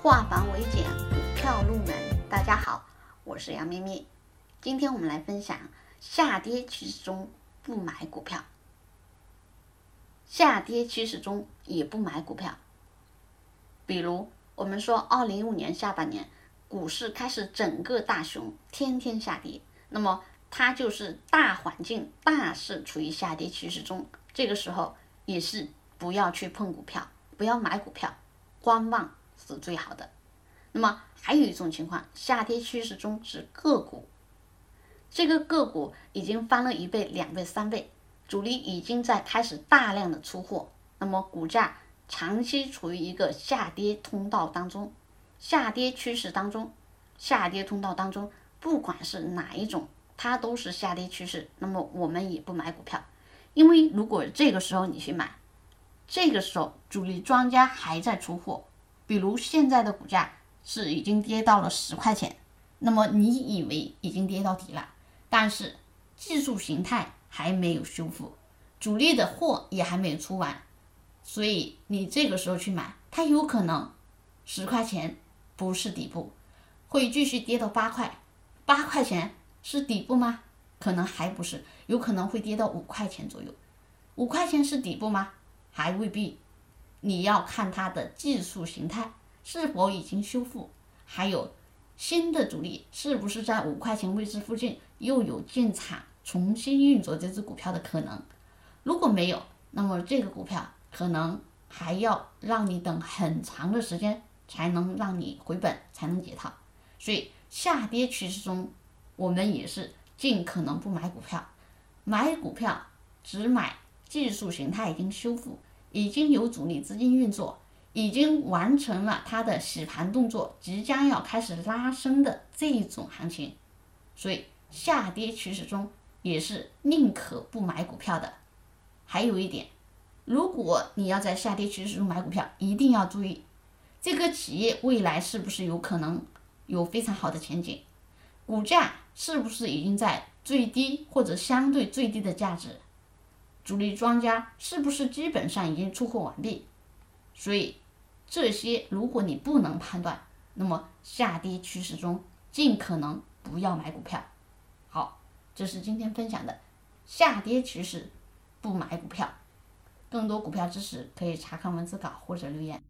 化繁为简，股票入门。大家好，我是杨咪咪。今天我们来分享下跌趋势中不买股票。下跌趋势中也不买股票。比如我们说，二零一五年下半年股市开始整个大熊，天天下跌，那么它就是大环境大势处于下跌趋势中，这个时候也是不要去碰股票，不要买股票，观望。是最好的。那么还有一种情况，下跌趋势中是个股，这个个股已经翻了一倍、两倍、三倍，主力已经在开始大量的出货，那么股价长期处于一个下跌通道当中，下跌趋势当中，下跌通道当中，不管是哪一种，它都是下跌趋势。那么我们也不买股票，因为如果这个时候你去买，这个时候主力庄家还在出货。比如现在的股价是已经跌到了十块钱，那么你以为已经跌到底了，但是技术形态还没有修复，主力的货也还没有出完，所以你这个时候去买，它有可能十块钱不是底部，会继续跌到八块，八块钱是底部吗？可能还不是，有可能会跌到五块钱左右，五块钱是底部吗？还未必。你要看它的技术形态是否已经修复，还有新的主力是不是在五块钱位置附近又有进场重新运作这只股票的可能。如果没有，那么这个股票可能还要让你等很长的时间才能让你回本，才能解套。所以下跌趋势中，我们也是尽可能不买股票，买股票只买技术形态已经修复。已经有主力资金运作，已经完成了它的洗盘动作，即将要开始拉升的这一种行情，所以下跌趋势中也是宁可不买股票的。还有一点，如果你要在下跌趋势中买股票，一定要注意这个企业未来是不是有可能有非常好的前景，股价是不是已经在最低或者相对最低的价值。主力庄家是不是基本上已经出货完毕？所以这些如果你不能判断，那么下跌趋势中尽可能不要买股票。好，这是今天分享的下跌趋势不买股票。更多股票知识可以查看文字稿或者留言。